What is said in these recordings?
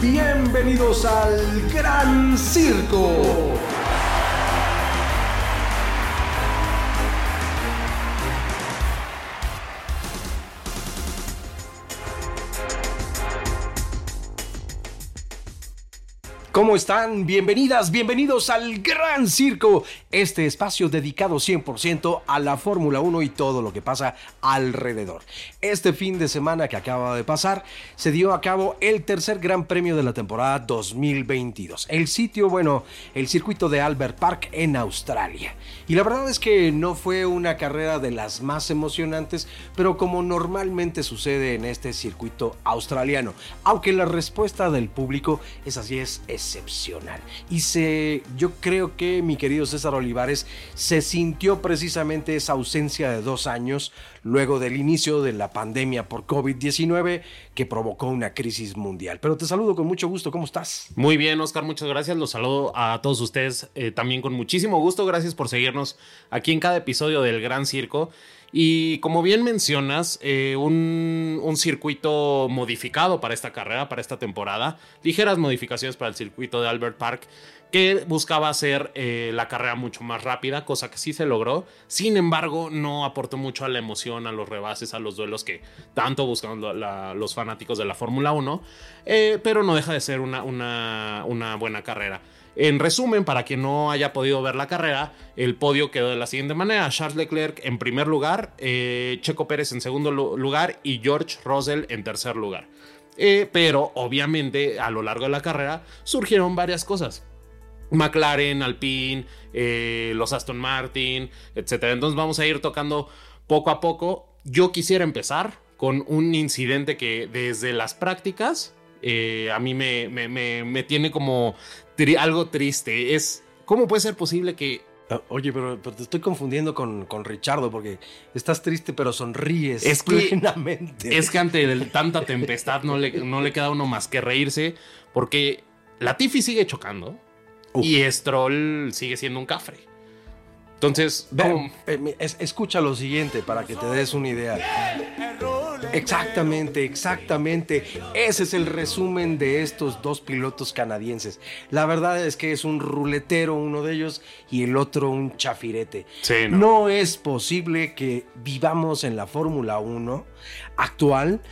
Bienvenidos al Gran Circo. ¿Cómo están? Bienvenidas, bienvenidos al Gran Circo, este espacio dedicado 100% a la Fórmula 1 y todo lo que pasa alrededor. Este fin de semana que acaba de pasar se dio a cabo el tercer Gran Premio de la temporada 2022. El sitio, bueno, el circuito de Albert Park en Australia. Y la verdad es que no fue una carrera de las más emocionantes, pero como normalmente sucede en este circuito australiano, aunque la respuesta del público es así es excepcional. Y se, yo creo que mi querido César Olivares se sintió precisamente esa ausencia de dos años luego del inicio de la pandemia por COVID-19 que provocó una crisis mundial. Pero te saludo con mucho gusto, ¿cómo estás? Muy bien, Oscar, muchas gracias. Los saludo a todos ustedes eh, también con muchísimo gusto. Gracias por seguirnos aquí en cada episodio del Gran Circo. Y como bien mencionas, eh, un, circuito modificado para esta carrera, para esta temporada, ligeras modificaciones para el circuito de Albert Park, que buscaba hacer eh, la carrera mucho más rápida, cosa que sí se logró. Sin embargo, no aportó mucho a la emoción, a los rebases, a los duelos que tanto buscan los fanáticos de la Fórmula 1, eh, pero no deja de ser una, una buena carrera. En resumen, para quien no haya podido ver la carrera, el podio quedó de la siguiente manera: Charles Leclerc en primer lugar, eh, Checo Pérez en segundo lugar y George Russell en tercer lugar. Eh, pero obviamente a lo largo de la carrera surgieron varias cosas. McLaren, Alpine, los Aston Martin, etc. Entonces vamos a ir tocando poco a poco. Yo quisiera empezar con un incidente que desde las prácticas a mí me, me, tiene como algo triste. Es, ¿cómo puede ser posible que... Ah, oye, pero, te estoy confundiendo con, con Richardo porque estás triste pero sonríes es plenamente. es que ante tanta tempestad no le, no le queda uno más que reírse porque la Tiffy sigue chocando y Stroll sigue siendo un cafre. Entonces, escucha lo siguiente para que te des una idea. Exactamente, exactamente. Ese es el resumen de estos dos pilotos canadienses. La verdad es que es un ruletero uno de ellos y el otro un chafirete. no. es posible que vivamos en la Fórmula 1 actual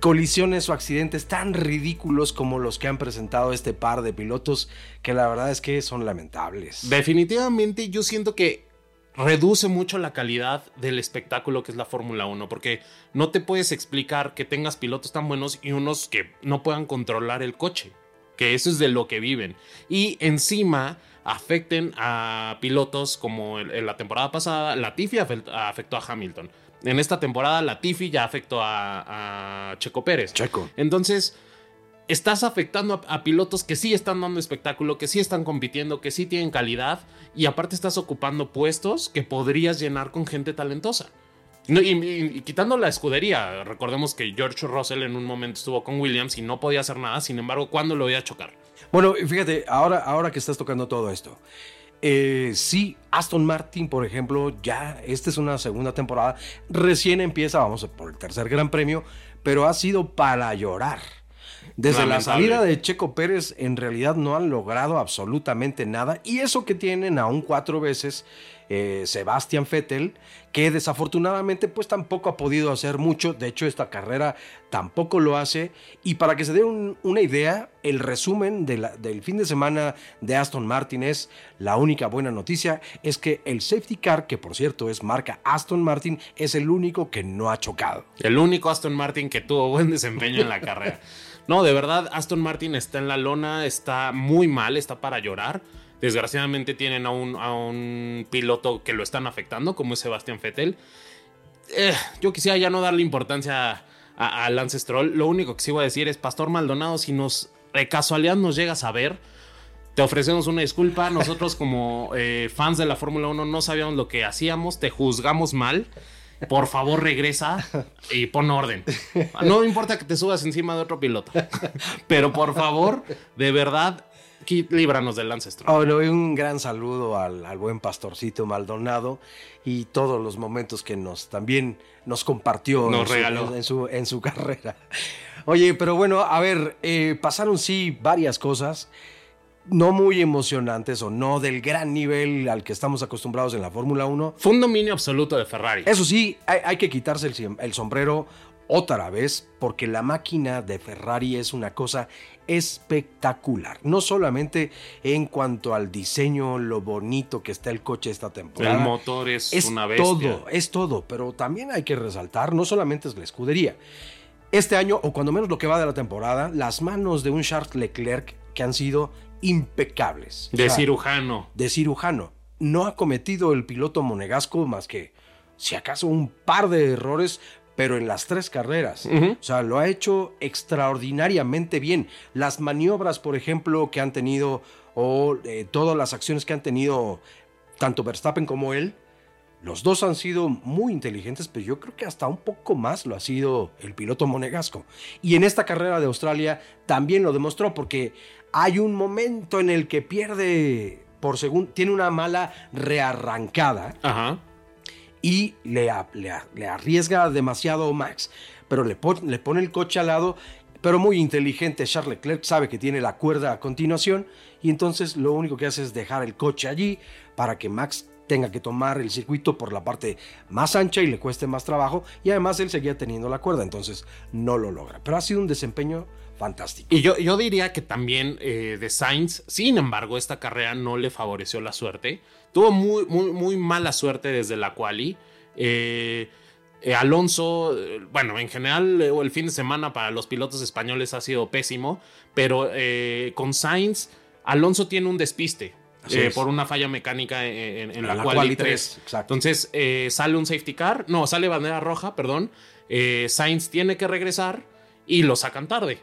colisiones o accidentes tan ridículos como los que han presentado este par de pilotos que la verdad es que son lamentables. Definitivamente yo siento que reduce mucho la calidad del espectáculo que es la Fórmula 1, porque no te puedes explicar que tengas pilotos tan buenos y unos que no puedan controlar el coche, que eso es de lo que viven. Y encima afecten a pilotos como en la temporada pasada, Latifi afectó a Hamilton. En esta temporada Latifi ya afectó a, a Checo Pérez. Checo. Entonces estás afectando a, pilotos que sí están dando espectáculo, que sí están compitiendo, que sí tienen calidad y aparte estás ocupando puestos que podrías llenar con gente talentosa. y, quitando la escudería, recordemos que George Russell en un momento estuvo con Williams y no podía hacer nada, sin embargo, ¿cuándo lo voy a chocar? Bueno, fíjate, ahora, ahora que estás tocando todo esto, eh, sí, Aston Martin, por ejemplo, ya esta es una segunda temporada, recién empieza, vamos por el tercer gran premio, pero ha sido para llorar. Desde la salida de Checo Pérez, en realidad no han logrado absolutamente nada. Y eso que tienen aún cuatro veces eh, Sebastian Vettel, que desafortunadamente pues tampoco ha podido hacer mucho. De hecho, esta carrera tampoco lo hace. Y para que se dé una idea, el resumen del fin de semana de Aston Martin es la única buena noticia es que el safety car, que por cierto es marca Aston Martin, es el único que no ha chocado. El único Aston Martin que tuvo buen desempeño en la carrera. No, de verdad, Aston Martin está en la lona, está muy mal, está para llorar. Desgraciadamente tienen a un, a un piloto que lo están afectando, como es Sebastián Vettel. Eh, yo quisiera ya no darle importancia a, Lance Stroll. Lo único que sí voy a decir es, Pastor Maldonado, si nos casualidad nos llegas a ver, te ofrecemos una disculpa. Nosotros como eh, fans de la Fórmula 1 no sabíamos lo que hacíamos, te juzgamos mal por favor regresa y pon orden. No importa que te subas encima de otro piloto, pero por favor, de verdad, líbranos del Ancestro. Oh, un gran saludo al, al, buen pastorcito Maldonado y todos los momentos que nos también nos compartió nos en, regaló. Su, en, su, en, su, carrera. Oye, pero bueno, a ver, eh, pasaron sí varias cosas no muy emocionantes o no del gran nivel al que estamos acostumbrados en la Fórmula 1. Fue un dominio absoluto de Ferrari. Eso sí, hay, hay que quitarse el, el, sombrero otra vez porque la máquina de Ferrari es una cosa espectacular. No solamente en cuanto al diseño, lo bonito que está el coche esta temporada. El motor es, es una bestia. Todo, es todo, pero también hay que resaltar, no solamente es la escudería. Este año, o cuando menos lo que va de la temporada, las manos de un Charles Leclerc que han sido impecables. De o sea, cirujano. De cirujano. No ha cometido el piloto monegasco más que, si acaso, un par de errores, pero en las tres carreras. Uh -huh. O sea, lo ha hecho extraordinariamente bien. Las maniobras, por ejemplo, que han tenido, o eh, todas las acciones que han tenido tanto Verstappen como él, los dos han sido muy inteligentes, pero yo creo que hasta un poco más lo ha sido el piloto monegasco. Y en esta carrera de Australia también lo demostró, porque hay un momento en el que pierde por segundo, tiene una mala rearrancada. Ajá. Y le, le, le, arriesga demasiado Max, pero le, pon, le pone el coche al lado, pero muy inteligente Charles Leclerc sabe que tiene la cuerda a continuación y entonces lo único que hace es dejar el coche allí para que Max tenga que tomar el circuito por la parte más ancha y le cueste más trabajo y además él seguía teniendo la cuerda, entonces no lo logra. Pero ha sido un desempeño fantástico. Y yo, yo diría que también eh, de Sainz, sin embargo, esta carrera no le favoreció la suerte. Tuvo muy, muy, muy mala suerte desde la quali. Eh, eh, Alonso, bueno, en general el fin de semana para los pilotos españoles ha sido pésimo, pero con Sainz, Alonso tiene un despiste. Eh, por una falla mecánica en, en, en la, la quali 3. 3 Entonces eh, sale un safety car, no, sale bandera roja, perdón. Eh, Sainz tiene que regresar y lo sacan tarde.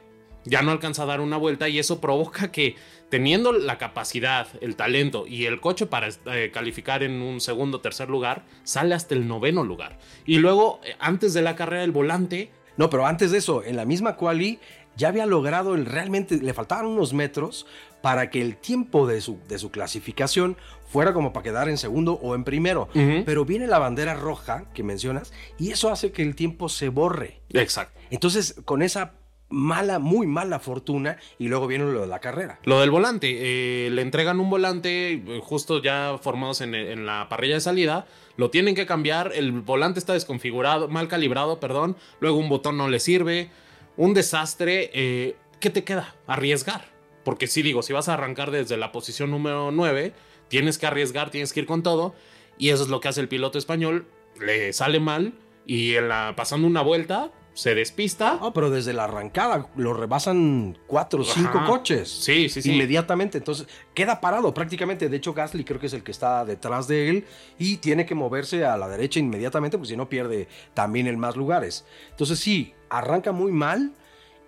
Ya no alcanza a dar una vuelta y eso provoca que teniendo la capacidad, el talento y el coche para eh, calificar en un segundo o tercer lugar, sale hasta el noveno lugar. Y luego, eh, antes de la carrera, el volante... No, pero antes de eso, en la misma quali ya había logrado el realmente, le faltaban unos metros para que el tiempo de su, de su clasificación fuera como para quedar en segundo o en primero. Uh -huh. Pero viene la bandera roja que mencionas y eso hace que el tiempo se borre. Exacto. Entonces, con esa mala, muy mala fortuna y luego viene lo de la carrera. Lo del volante, eh, le entregan un volante justo ya formados en, en, la parrilla de salida, lo tienen que cambiar, el volante está desconfigurado, mal calibrado, perdón, luego un botón no le sirve, un desastre, eh, ¿qué te queda? Arriesgar. Porque sí digo, si vas a arrancar desde la posición número 9, tienes que arriesgar, tienes que ir con todo. Y eso es lo que hace el piloto español. Le sale mal y en la, pasando una vuelta se despista. Oh, pero desde la arrancada lo rebasan cuatro o cinco coches. Sí, sí, sí. Inmediatamente. Entonces queda parado prácticamente. De hecho, Gasly creo que es el que está detrás de él y tiene que moverse a la derecha inmediatamente, porque si no pierde también en más lugares. Entonces, sí, arranca muy mal.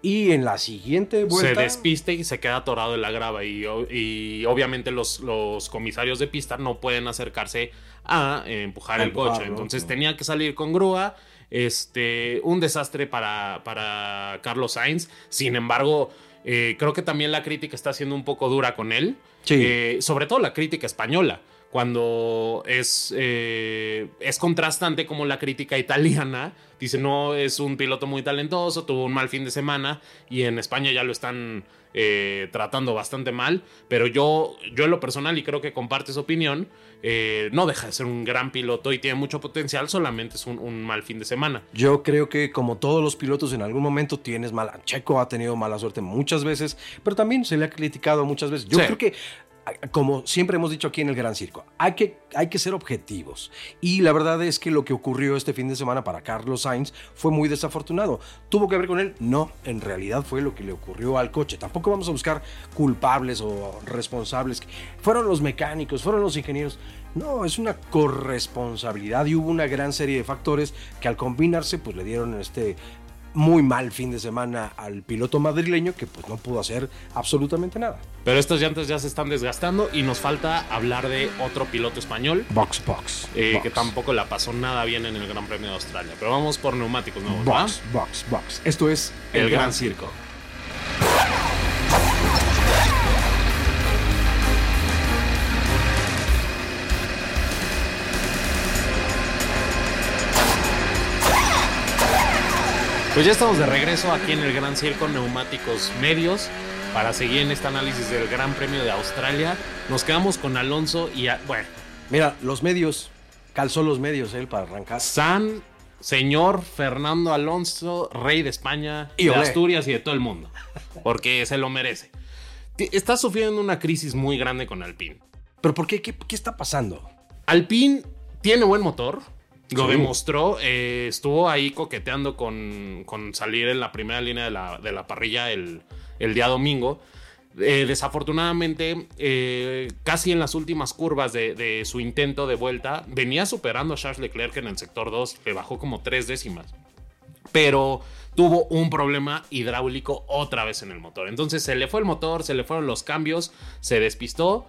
Y en la siguiente vuelta. Se despiste y se queda atorado en la grava. Y, y obviamente los, los, comisarios de pista no pueden acercarse a eh, empujar a el empujar, coche. ¿no? Entonces tenía que salir con grúa. Este, un desastre para, para Carlos Sainz. Sin embargo, eh, creo que también la crítica está siendo un poco dura con él. Sí. Eh, sobre todo la crítica española. Cuando es, eh, es contrastante como la crítica italiana dice no es un piloto muy talentoso, tuvo un mal fin de semana y en España ya lo están eh, tratando bastante mal, pero yo, yo en lo personal y creo que comparte su opinión, eh, no deja de ser un gran piloto y tiene mucho potencial, solamente es un, un, mal fin de semana. Yo creo que como todos los pilotos en algún momento tienes mala, Checo ha tenido mala suerte muchas veces, pero también se le ha criticado muchas veces. Yo sí. creo que como siempre hemos dicho aquí en el Gran Circo, hay que, hay que ser objetivos. Y la verdad es que lo que ocurrió este fin de semana para Carlos Sainz fue muy desafortunado. ¿Tuvo que ver con él? No, en realidad fue lo que le ocurrió al coche. Tampoco vamos a buscar culpables o responsables. Fueron los mecánicos, fueron los ingenieros. No, es una corresponsabilidad y hubo una gran serie de factores que al combinarse pues le dieron este muy mal fin de semana al piloto madrileño que pues no pudo hacer absolutamente nada. Pero estas llantas ya se están desgastando y nos falta hablar de otro piloto español. Box, box. Eh, box. Que tampoco la pasó nada bien en el Gran Premio de Australia. Pero vamos por neumáticos nuevos. Box, box, box. Esto es el, el Gran, Gran Circo. Pues ya estamos de regreso aquí en el Gran Circo Neumáticos Medios para seguir en este análisis del Gran Premio de Australia. Nos quedamos con Alonso y, bueno. Mira, los medios, calzó los medios él para arrancar. San señor Fernando Alonso, rey de España, y de Asturias y de todo el mundo, porque se lo merece. Está sufriendo una crisis muy grande con Alpine. ¿Pero por qué? ¿Qué, está pasando? Alpine tiene buen motor, lo demostró, eh, estuvo ahí coqueteando con, salir en la primera línea de la, parrilla el, día domingo. Eh, desafortunadamente, eh, casi en las últimas curvas de, su intento de vuelta, venía superando a Charles Leclerc en el sector 2, le bajó como tres décimas. Pero tuvo un problema hidráulico otra vez en el motor. Entonces se le fue el motor, se le fueron los cambios, se despistó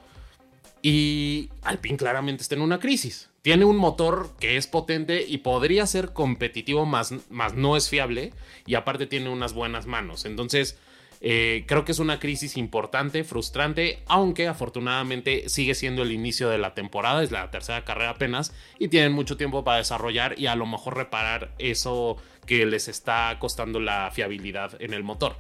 y Alpine claramente está en una crisis. Tiene un motor que es potente y podría ser competitivo, más, más no es fiable. Y aparte tiene unas buenas manos. Entonces, eh, creo que es una crisis importante, frustrante, aunque afortunadamente sigue siendo el inicio de la temporada, es la tercera carrera apenas, y tienen mucho tiempo para desarrollar y a lo mejor reparar eso que les está costando la fiabilidad en el motor.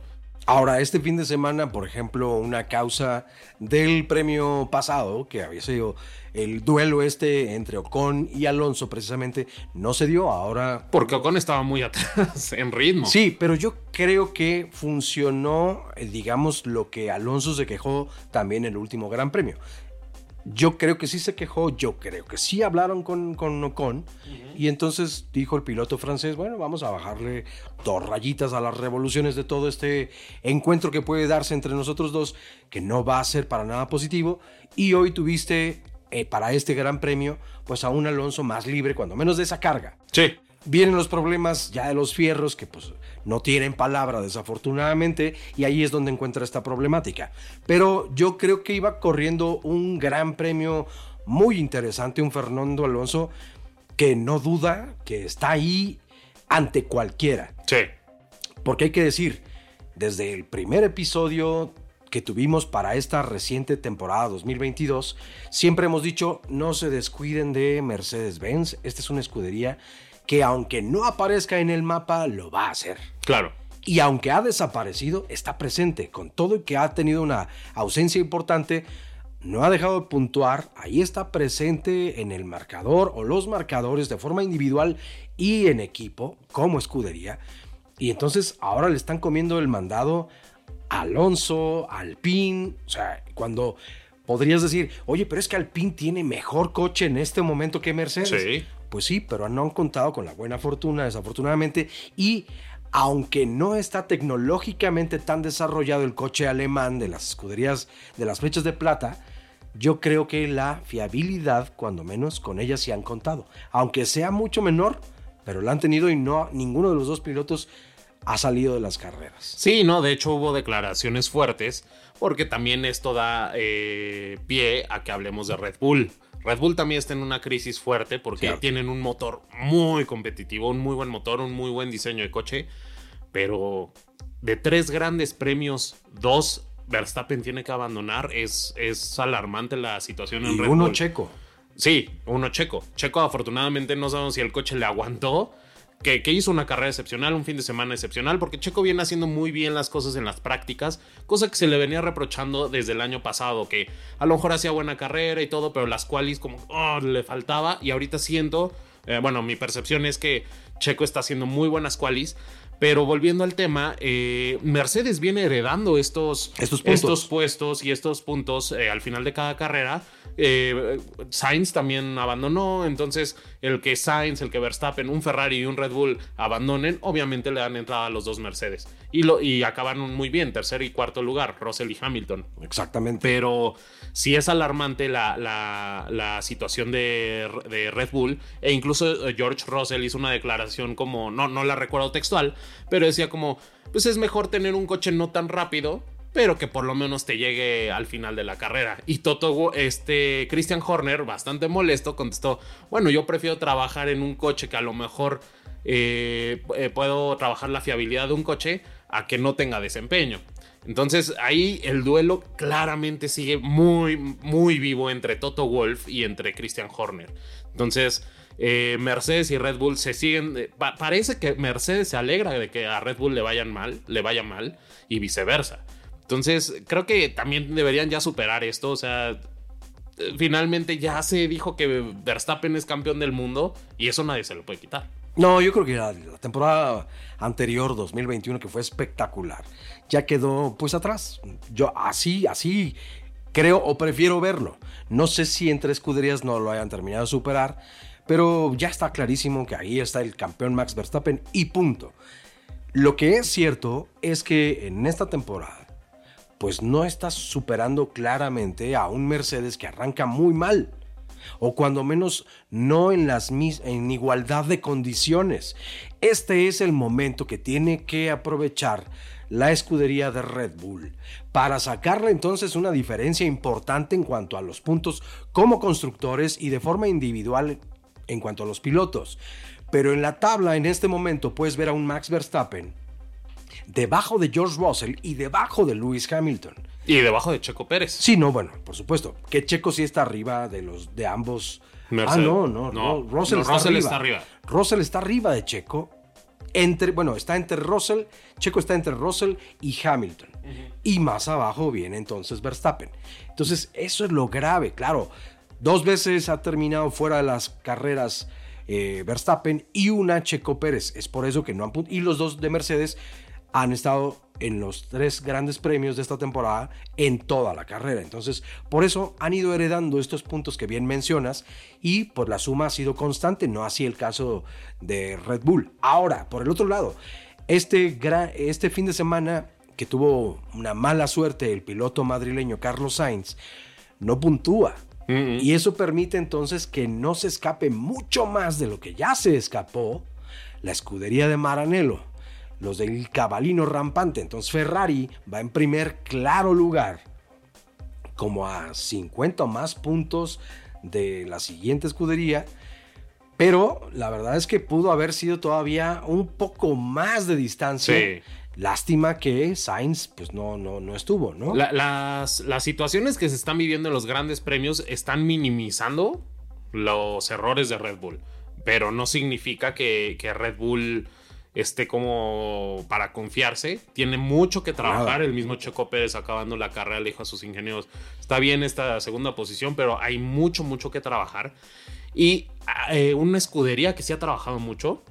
Ahora, este fin de semana, por ejemplo, una causa del premio pasado, que había sido el duelo este entre Ocon y Alonso, precisamente, no se dio. Ahora. Porque Ocon estaba muy atrás en ritmo. Sí, pero yo creo que funcionó, eh, digamos, lo que Alonso se quejó también en el último Gran Premio. Yo creo que sí se quejó, yo creo que sí hablaron con, con Ocon. Y entonces dijo el piloto francés, bueno, vamos a bajarle dos rayitas a las revoluciones de todo este encuentro que puede darse entre nosotros dos, que no va a ser para nada positivo. Y hoy tuviste eh, para este gran premio, pues a un Alonso más libre, cuando menos de esa carga. Sí. Vienen los problemas ya de los fierros, que pues no tienen palabra desafortunadamente, y ahí es donde encuentra esta problemática. Pero yo creo que iba corriendo un gran premio muy interesante, un Fernando Alonso que no duda, que está ahí ante cualquiera. Sí. Porque hay que decir, desde el primer episodio que tuvimos para esta reciente temporada 2022, siempre hemos dicho, no se descuiden de Mercedes-Benz, esta es una escudería que aunque no aparezca en el mapa, lo va a hacer. Claro. Y aunque ha desaparecido, está presente. Con todo y que ha tenido una ausencia importante, no ha dejado de puntuar. Ahí está presente en el marcador o los marcadores de forma individual y en equipo, como escudería. Y entonces ahora le están comiendo el mandado a Alonso, Alpine. O sea, cuando podrías decir, oye, pero es que Alpine tiene mejor coche en este momento que Mercedes. Sí. Pues sí, pero no han contado con la buena fortuna, desafortunadamente. Y aunque no está tecnológicamente tan desarrollado el coche alemán de las escuderías de las flechas de plata, yo creo que la fiabilidad, cuando menos, con ella sí han contado. Aunque sea mucho menor, pero la han tenido y no ninguno de los dos pilotos ha salido de las carreras. Sí, no, de hecho hubo declaraciones fuertes porque también esto da eh, pie a que hablemos de Red Bull. Red Bull también está en una crisis fuerte porque tienen un motor muy competitivo, un muy buen motor, un muy buen diseño de coche, pero de tres grandes premios, dos Verstappen tiene que abandonar. Es, es alarmante la situación en y uno checo. Sí, uno checo. Checo afortunadamente no sabemos si el coche le aguantó que, hizo una carrera excepcional, un fin de semana excepcional, porque Checo viene haciendo muy bien las cosas en las prácticas, cosa que se le venía reprochando desde el año pasado, que a lo mejor hacía buena carrera y todo, pero las qualis como oh, le faltaba, y ahorita siento, eh, bueno, mi percepción es que Checo está haciendo muy buenas qualis, pero volviendo al tema, eh, Mercedes viene heredando estos, estos, puestos y estos puntos eh, al final de cada carrera. Eh, Sainz también abandonó, entonces el que Sainz, el que Verstappen, un Ferrari y un Red Bull abandonen, obviamente le dan entrada a los dos Mercedes. Y, lo, y acabaron muy bien, tercer y cuarto lugar, Russell y Hamilton. Exactamente. Pero sí es alarmante la, la, situación de, de, Red Bull, e incluso George Russell hizo una declaración como, no, no la recuerdo textual, pero decía como, pues es mejor tener un coche no tan rápido, pero que por lo menos te llegue al final de la carrera. Y Toto, este, Christian Horner, bastante molesto, contestó, bueno, yo prefiero trabajar en un coche que a lo mejor eh, eh, puedo trabajar la fiabilidad de un coche a que no tenga desempeño. Entonces ahí el duelo claramente sigue muy, muy vivo entre Toto Wolf y entre Christian Horner. Entonces eh, Mercedes y Red Bull se siguen. pa- parece que Mercedes se alegra de que a Red Bull le vayan mal, le vaya mal, y viceversa. Entonces, creo que también deberían ya superar esto. O sea, eh, finalmente ya se dijo que Verstappen es campeón del mundo y eso nadie se lo puede quitar. No, yo creo que la, temporada anterior, 2021, que fue espectacular, ya quedó pues atrás. Yo así, así creo o prefiero verlo. No sé si entre escuderías no lo hayan terminado de superar, pero ya está clarísimo que ahí está el campeón Max Verstappen y punto. Lo que es cierto es que en esta temporada, pues no está superando claramente a un Mercedes que arranca muy mal o cuando menos no en las mis en igualdad de condiciones. Este es el momento que tiene que aprovechar la escudería de Red Bull para sacarle entonces una diferencia importante en cuanto a los puntos como constructores y de forma individual en cuanto a los pilotos. Pero en la tabla en este momento puedes ver a un Max Verstappen debajo de George Russell y debajo de Lewis Hamilton. Y debajo de Checo Pérez. Sí, no, bueno, por supuesto. Que Checo sí está arriba de los de ambos. Mercedes. Ah, no, no, No, no. Russell, no, está, Russell arriba. está arriba. Russell está arriba de Checo. Entre, bueno, está entre Russell, Checo está entre Russell y Hamilton. Y más abajo viene entonces Verstappen. Entonces, eso es lo grave, claro. Dos veces ha terminado fuera de las carreras eh, Verstappen y una Checo Pérez. Es por eso que no han Y los dos de Mercedes han estado en los tres grandes premios de esta temporada en toda la carrera. Entonces, por eso han ido heredando estos puntos que bien mencionas y pues la suma ha sido constante, no así el caso de Red Bull. Ahora, por el otro lado, este, este fin de semana que tuvo una mala suerte el piloto madrileño Carlos Sainz, no puntúa. Y eso permite entonces que no se escape mucho más de lo que ya se escapó la escudería de Maranello, los del cabalino rampante. Entonces Ferrari va en primer claro lugar, como a 50 o más puntos de la siguiente escudería. Pero la verdad es que pudo haber sido todavía un poco más de distancia. Sí. Lástima que Sainz pues no, no, no estuvo, ¿no? La- las, las situaciones que se están viviendo en los grandes premios están minimizando los errores de Red Bull, pero no significa que, que Red Bull esté como para confiarse. Tiene mucho que trabajar. Nada. El mismo Checo Pérez acabando la carrera le dijo a sus ingenieros, está bien esta segunda posición, pero hay mucho, mucho que trabajar. Y eh, una escudería que sí ha trabajado mucho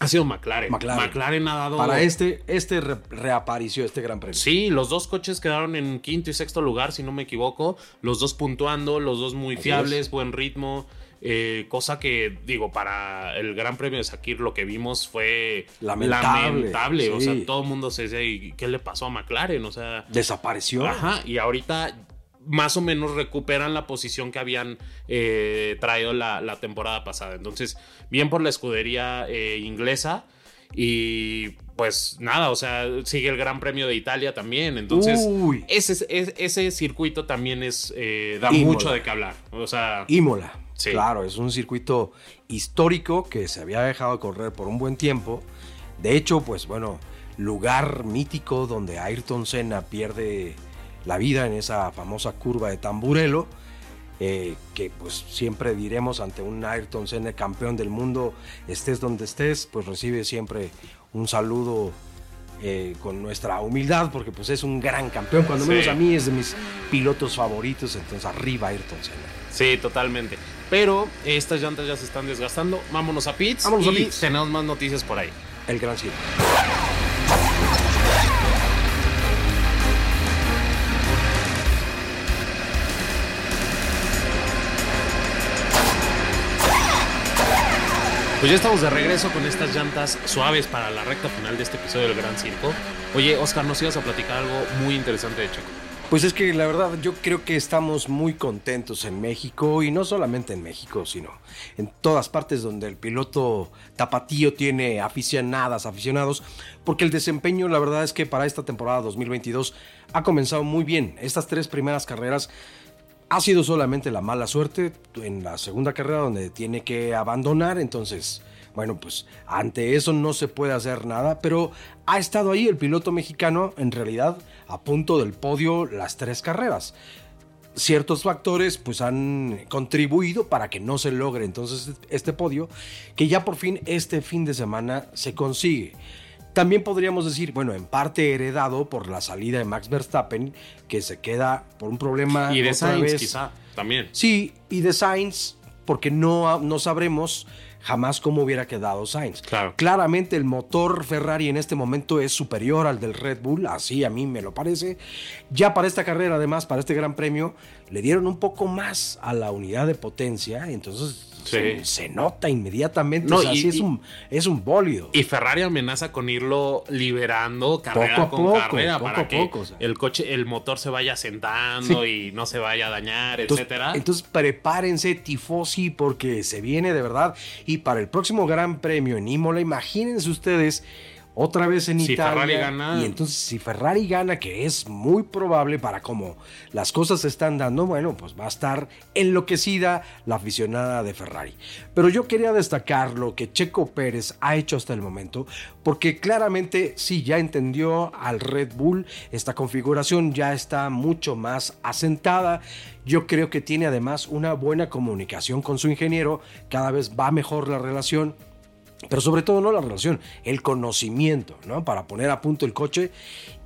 ha sido McLaren. McLaren. ha dado... Para este, este re- reapareció este gran premio. Sí, los dos coches quedaron en quinto y sexto lugar, si no me equivoco. Los dos puntuando, los dos muy Así fiables, es. buen ritmo. eh, cosa que, digo, para el Gran Premio de Sakir lo que vimos fue Lamentable, lamentable. O sea, todo el mundo se decía, ¿y qué le pasó a McLaren? O sea, Desapareció. Ajá, y ahorita más o menos recuperan la posición que habían eh, traído la, la temporada pasada. Entonces, bien por la escudería eh, inglesa. Y pues nada, o sea, sigue el Gran Premio de Italia también. Entonces, Uy. ese, ese, ese circuito también es eh, da Imola. mucho de qué hablar. O sea, Imola. Sí. Claro, es un circuito histórico que se había dejado correr por un buen tiempo. De hecho, pues bueno, lugar mítico donde Ayrton Senna pierde la vida en esa famosa curva de Tamburello. eh, que pues siempre diremos ante un Ayrton Senna campeón del mundo, estés donde estés, pues recibe siempre un saludo eh, con nuestra humildad, porque pues es un gran campeón, cuando Sí. menos a mí es de mis pilotos favoritos, entonces arriba Ayrton Senna. sí, totalmente. Pero estas llantas ya se están desgastando. Vámonos a pits. Vámonos a pits. tenemos más noticias por ahí. El gran circo. Pues ya estamos de regreso con estas llantas suaves para la recta final de este episodio del Gran Circo. Oye, Oscar, nos ibas a platicar algo muy interesante de Checo. Pues es que la verdad yo creo que estamos muy contentos en México y no solamente en México, sino en todas partes donde el piloto tapatío tiene aficionadas, aficionados, porque el desempeño la verdad es que para esta temporada 2022 ha comenzado muy bien. Estas tres primeras carreras ha sido solamente la mala suerte en la segunda carrera donde tiene que abandonar, entonces, bueno, pues ante eso no se puede hacer nada, pero ha estado ahí el piloto mexicano en realidad a punto del podio las tres carreras. ciertos factores pues han contribuido para que no se logre entonces este podio que ya por fin este fin de semana se consigue. También podríamos decir, bueno, en parte heredado por la salida de Max Verstappen, que se queda por un problema. Y de Sainz, quizá, también. Sí, y de Sainz, porque no, no sabremos jamás cómo hubiera quedado Sainz. Claro. Claramente el motor Ferrari en este momento es superior al del Red Bull, así a mí me lo parece. Ya para esta carrera, además, para este Gran Premio, le dieron un poco más a la unidad de potencia, entonces se, nota inmediatamente. No, y, es, un, es un bólido. Y Ferrari amenaza con irlo liberando carrera con carrera para que el coche, el motor se vaya sentando y no se vaya a dañar, entonces, etcétera. Entonces prepárense, tifosi, porque se viene de verdad. Y para el próximo Gran Premio en Imola, imagínense ustedes otra vez en Italia. gana. Y entonces, si Ferrari gana, que es muy probable para cómo las cosas se están dando, bueno, pues va a estar enloquecida la aficionada de Ferrari. Pero yo quería destacar lo que Checo Pérez ha hecho hasta el momento, porque claramente sí, ya entendió al Red Bull, esta configuración ya está mucho más asentada. Yo creo que tiene además una buena comunicación con su ingeniero, cada vez va mejor la relación pero sobre todo no la relación, el conocimiento, ¿no? Para poner a punto el coche.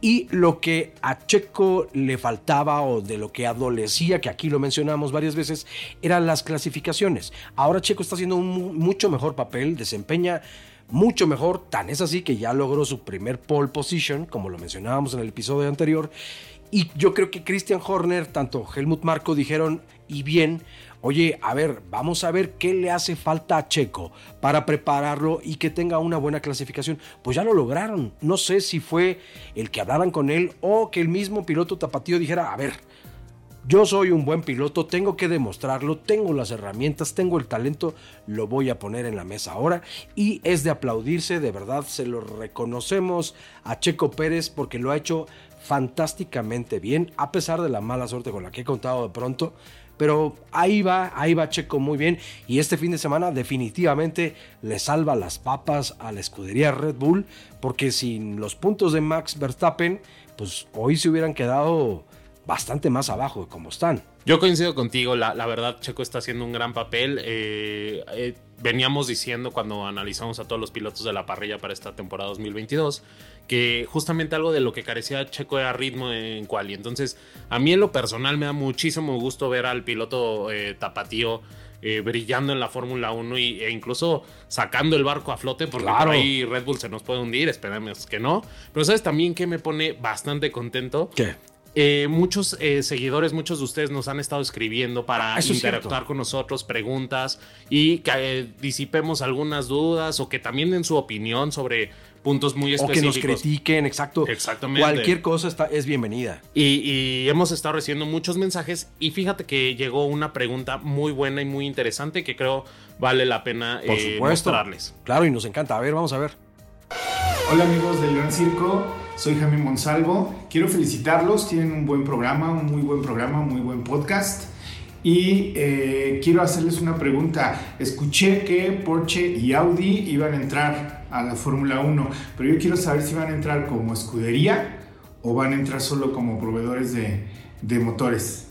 Y lo que a Checo le faltaba o de lo que adolecía, que aquí lo mencionamos varias veces, eran las clasificaciones. Ahora Checo está haciendo un mucho mejor papel, desempeña mucho mejor, tan es así que ya logró su primer pole position, como lo mencionábamos en el episodio anterior. Y yo creo que Christian Horner, tanto Helmut Marco dijeron, y bien, oye, a ver, vamos a ver qué le hace falta a Checo para prepararlo y que tenga una buena clasificación. Pues ya lo lograron. No sé si fue el que hablaran con él o que el mismo piloto tapatío dijera, a ver, yo soy un buen piloto, tengo que demostrarlo, tengo las herramientas, tengo el talento, lo voy a poner en la mesa ahora y es de aplaudirse, de verdad se lo reconocemos a Checo Pérez porque lo ha hecho fantásticamente bien, a pesar de la mala suerte con la que he contado de pronto. Pero ahí va, ahí va Checo muy bien. Y este fin de semana definitivamente le salva las papas a la escudería Red Bull. Porque sin los puntos de Max Verstappen, pues hoy se hubieran quedado bastante más abajo de como están. Yo coincido contigo, la, verdad Checo está haciendo un gran papel. Eh, eh, veníamos diciendo cuando analizamos a todos los pilotos de la parrilla para esta temporada 2022 que justamente algo de lo que carecía Checo era ritmo en quali. Entonces, a mí en lo personal me da muchísimo gusto ver al piloto eh, tapatío brillando en la Fórmula 1 e incluso sacando el barco a flote, porque por ahí Red Bull se nos puede hundir, esperemos que no. Pero sabes también que me pone bastante contento. ¿Qué? Eh, muchos eh, seguidores, muchos de ustedes nos han estado escribiendo para ah, interactuar con nosotros, preguntas y que eh, disipemos algunas dudas o que también den su opinión sobre puntos muy específicos. O que nos critiquen, exacto. Exactamente. Cualquier cosa está, es bienvenida. Y, hemos estado recibiendo muchos mensajes y fíjate que llegó una pregunta muy buena y muy interesante que creo vale la pena mostrarles. Claro, y nos encanta. A ver, vamos a ver. Hola amigos del Gran Circo, soy Jaime Monsalvo. Quiero felicitarlos, tienen un buen programa, un muy buen programa, un muy buen podcast. Y eh, quiero hacerles una pregunta. Escuché que Porsche y Audi iban a entrar a la Fórmula 1, pero yo quiero saber si van a entrar como escudería o van a entrar solo como proveedores de, de motores.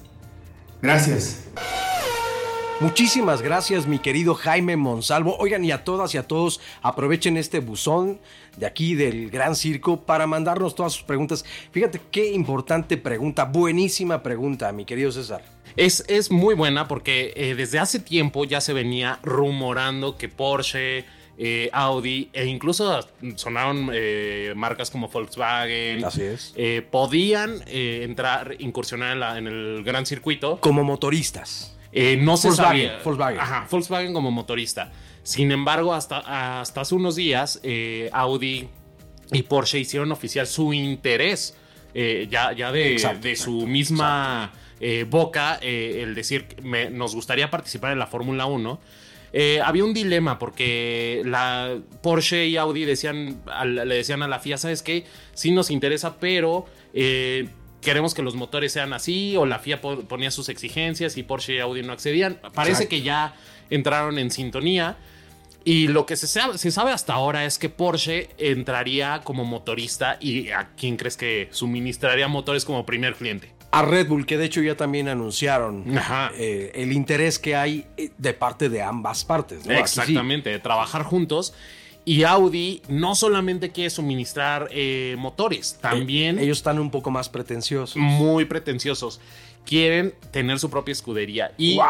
Gracias. Muchísimas gracias, mi querido Jaime Monsalvo. Oigan, y a todas y a todos, aprovechen este buzón de aquí del Gran Circo para mandarnos todas sus preguntas. Fíjate qué importante pregunta, buenísima pregunta, mi querido César. Es, es muy buena porque eh, desde hace tiempo ya se venía rumorando que Porsche, eh, Audi e incluso sonaron eh, marcas como Volkswagen. Así es. podían entrar, incursionar en, en, el gran circuito. Como motoristas. Eh, no se sabía. Volkswagen. Ajá, Volkswagen como motorista. Sin embargo, hasta, hasta hace unos días, eh, Audi y Porsche hicieron oficial su interés, eh, ya, ya de, su misma boca, el decir, me, nos gustaría participar en la Fórmula 1. Había un dilema porque la Porsche y Audi decían, le decían a la FIA, ¿sabes qué? Sí nos interesa, pero queremos que los motores sean así, o la FIA ponía sus exigencias y Porsche y Audi no accedían. Parece que ya entraron en sintonía. Y lo que se sabe, se sabe, hasta ahora es que Porsche entraría como motorista y a quién crees que suministraría motores como primer cliente. A Red Bull, que de hecho ya también anunciaron eh, el interés que hay eh, de parte de ambas partes. ¿no? Aquí sí. Exactamente, de trabajar juntos. Y Audi no solamente quiere suministrar eh, motores, también Ellos están un poco más pretenciosos. muy pretenciosos. Quieren tener su propia escudería. Y ¡Wow!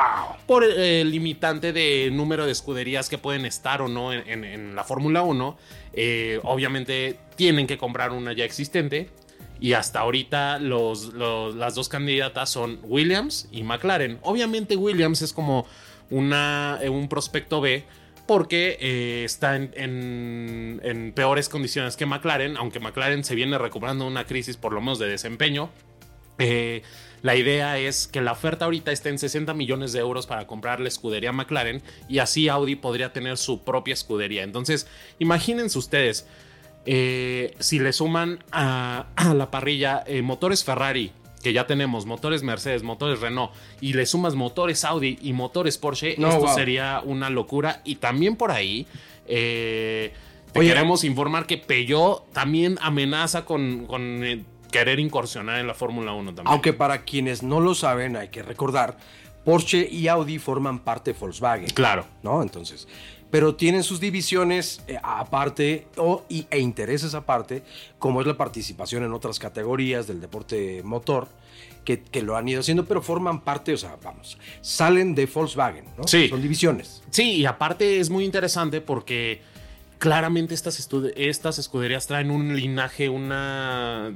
por el limitante de número de escuderías que pueden estar o no en, en- en la Fórmula 1, eh, obviamente tienen que comprar una ya existente. Y hasta ahorita los, las dos candidatas son Williams y McLaren. Obviamente Williams es como una, eh, un prospecto B porque eh, está en, en- peores condiciones que McLaren, aunque McLaren se viene recuperando una crisis por lo menos de desempeño. Eh, la idea es que la oferta ahorita esté en 60 millones de euros para comprar la escudería McLaren y así Audi podría tener su propia escudería. Entonces, imagínense ustedes, eh, si le suman a, a la parrilla eh, motores Ferrari, que ya tenemos, motores Mercedes, motores Renault, y le sumas motores Audi y motores Porsche, No, esto wow. sería una locura. Y también por ahí... eh, te Oye. queremos informar que Peugeot también amenaza con, con, eh, querer incursionar en la Fórmula 1 también. Aunque para quienes no lo saben, hay que recordar, Porsche y Audi forman parte de Volkswagen. Claro. ¿no? Entonces, pero tienen sus divisiones eh, aparte o, y, e intereses aparte, como es la participación en otras categorías del deporte motor, que, que lo han ido haciendo, pero forman parte, o sea, vamos, salen de Volkswagen, ¿no? Sí. Son divisiones. Sí, y aparte es muy interesante porque claramente estas, estas escuderías traen un linaje, una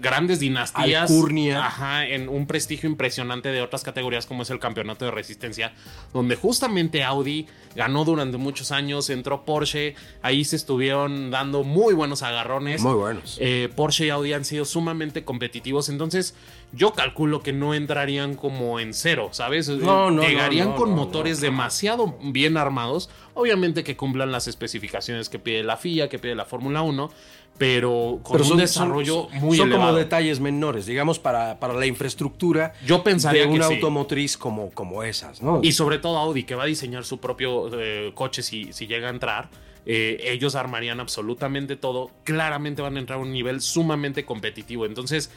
grandes dinastías. Alcurnia. Ajá, en un prestigio impresionante de otras categorías como es el campeonato de resistencia, donde justamente Audi ganó durante muchos años, entró Porsche, ahí se estuvieron dando muy buenos agarrones. Muy buenos. Eh, Porsche y Audi han sido sumamente competitivos, entonces yo calculo que no entrarían como en cero, ¿sabes? No, no, Llegarían no, no, con motores demasiado bien armados, obviamente que cumplan las especificaciones que pide la FIA, que pide la Fórmula 1, pero con Pero un desarrollo muy son elevado. como detalles menores, digamos, para, para la infraestructura Yo pensaría de que una sí. automotriz como, como esas, ¿no? Y sobre todo Audi, que va a diseñar su propio eh, coche si, si llega a entrar. eh, ellos armarían absolutamente todo. Claramente van a entrar a un nivel sumamente competitivo. Entonces,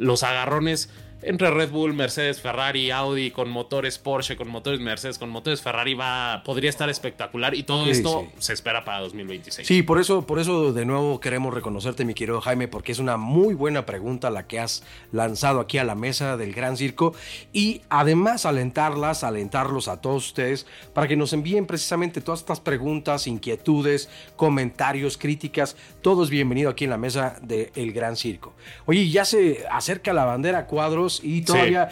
los agarrones entre Red Bull, Mercedes, Ferrari, Audi, con motores Porsche, con motores Mercedes, con motores Ferrari, va, podría estar espectacular. Y todo Sí, esto sí. se espera para 2026. Sí, por eso, por eso de nuevo queremos reconocerte, mi querido Jaime, porque es una muy buena pregunta la que has lanzado aquí a la mesa del Gran Circo y además alentarlas, alentarlos a todos ustedes para que nos envíen precisamente todas estas preguntas, inquietudes, comentarios, críticas, todo es bienvenido aquí en la mesa del Gran Circo. Oye, ya se acerca la bandera a cuadros y todavía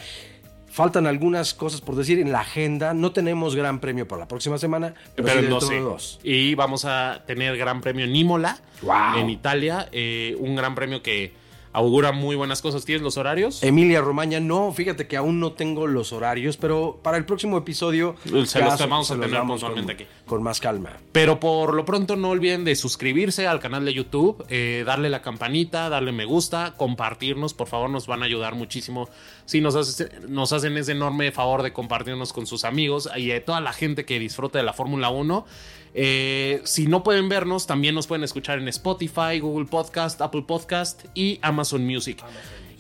faltan algunas cosas por decir en la agenda. No tenemos gran premio para la próxima semana, pero, Pero sí en dentro 12. de dos. Y vamos a tener Gran Premio en Imola, Wow. en Italia. eh, un gran premio que augura muy buenas cosas. ¿Tienes los horarios? Emilia Romagna, no, fíjate que aún no tengo los horarios, pero para el próximo episodio Se los vamos a tener puntualmente con, aquí. con más calma. Pero por lo pronto no olviden de suscribirse al canal de YouTube, eh, darle la campanita, darle me gusta, compartirnos, por favor, nos van a ayudar muchísimo. Si nos, hace- nos hacen ese enorme favor de compartirnos con sus amigos y de toda la gente que disfruta de la Fórmula 1. Eh, si no pueden vernos, también nos pueden escuchar en Spotify, Google Podcast, Apple Podcast y Amazon Music.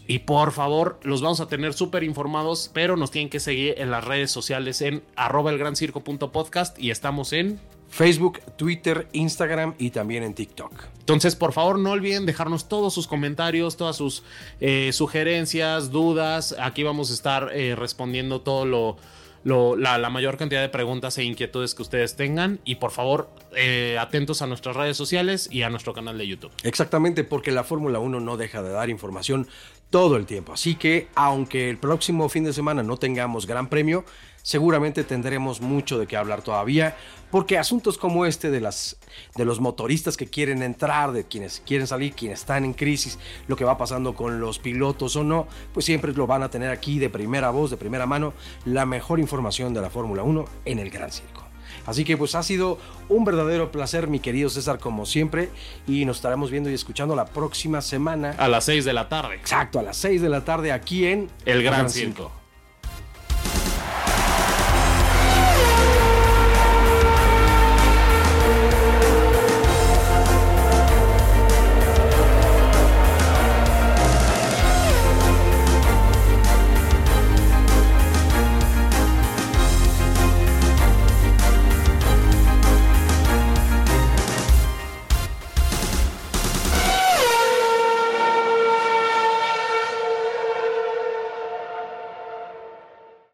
Y por favor, los vamos a tener súper informados, pero nos tienen que seguir en las redes sociales en arroba elgrancirco.podcast y estamos en Facebook, Twitter, Instagram y también en TikTok. Entonces, por favor, no olviden dejarnos todos sus comentarios, todas sus eh, sugerencias, dudas. Aquí vamos a estar eh, respondiendo todo lo, la mayor cantidad de preguntas e inquietudes que ustedes tengan. Y por favor, eh, atentos a nuestras redes sociales y a nuestro canal de YouTube. Exactamente, porque la Fórmula 1 no deja de dar información todo el tiempo. Así que, aunque el próximo fin de semana no tengamos gran premio, seguramente tendremos mucho de qué hablar todavía, porque asuntos como este de, las, de los motoristas que quieren entrar, de quienes quieren salir, quienes están en crisis, lo que va pasando con los pilotos o no, pues siempre lo van a tener aquí de primera voz, de primera mano, la mejor información de la Fórmula 1 en el Gran Circo. Así que pues ha sido un verdadero placer, mi querido César, como siempre, y nos estaremos viendo y escuchando la próxima semana. A las 6 de la tarde. Exacto, a las 6 de la tarde aquí en El Gran Circo.